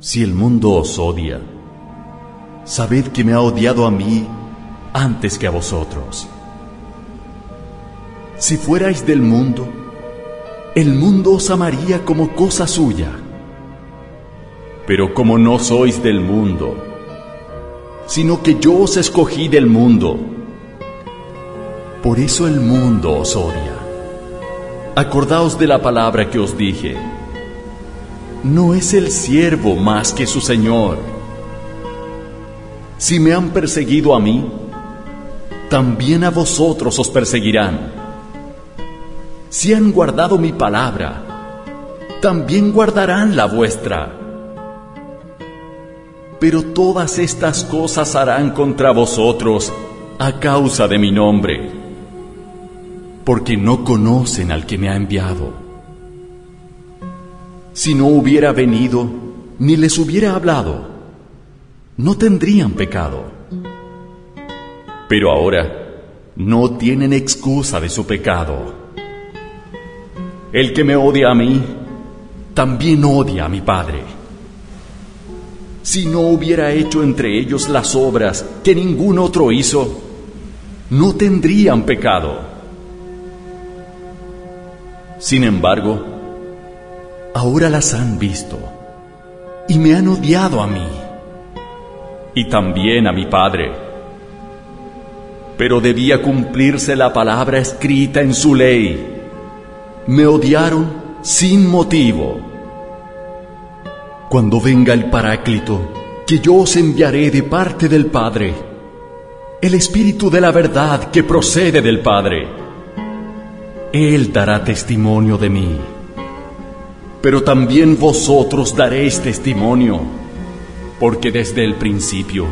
Si el mundo os odia, sabed que me ha odiado a mí antes que a vosotros. Si fuerais del mundo, el mundo os amaría como cosa suya. Pero como no sois del mundo, sino que yo os escogí del mundo, por eso el mundo os odia. Acordaos de la palabra que os dije. No es el siervo más que su Señor. Si me han perseguido a mí, también a vosotros os perseguirán. Si han guardado mi palabra, también guardarán la vuestra. Pero todas estas cosas harán contra vosotros a causa de mi nombre, porque no conocen al que me ha enviado. Si no hubiera venido, ni les hubiera hablado, no tendrían pecado. Pero ahora no tienen excusa de su pecado. El que me odia a mí, también odia a mi Padre. Si no hubiera hecho entre ellos las obras que ningún otro hizo, no tendrían pecado. Sin embargo, ahora las han visto y me han odiado a mí y también a mi Padre. Pero debía cumplirse la palabra escrita en su ley. Me odiaron sin motivo. Cuando venga el Paráclito, que yo os enviaré de parte del Padre, el Espíritu de la verdad que procede del Padre, Él dará testimonio de mí. Pero también vosotros daréis testimonio, porque desde el principio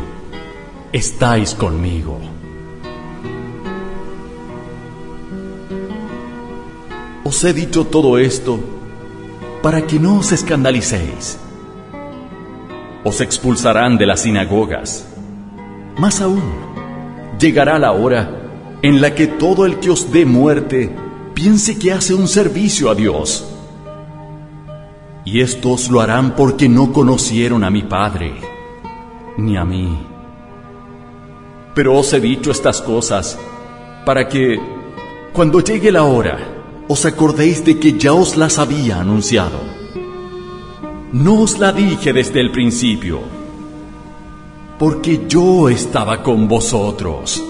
estáis conmigo. Os he dicho todo esto para que no os escandalicéis. Os expulsarán de las sinagogas. Más aún, llegará la hora en la que todo el que os dé muerte piense que hace un servicio a Dios. Y estos lo harán porque no conocieron a mi Padre, ni a mí. Pero os he dicho estas cosas para que, cuando llegue la hora, os acordéis de que ya os las había anunciado. No os la dije desde el principio, porque yo estaba con vosotros.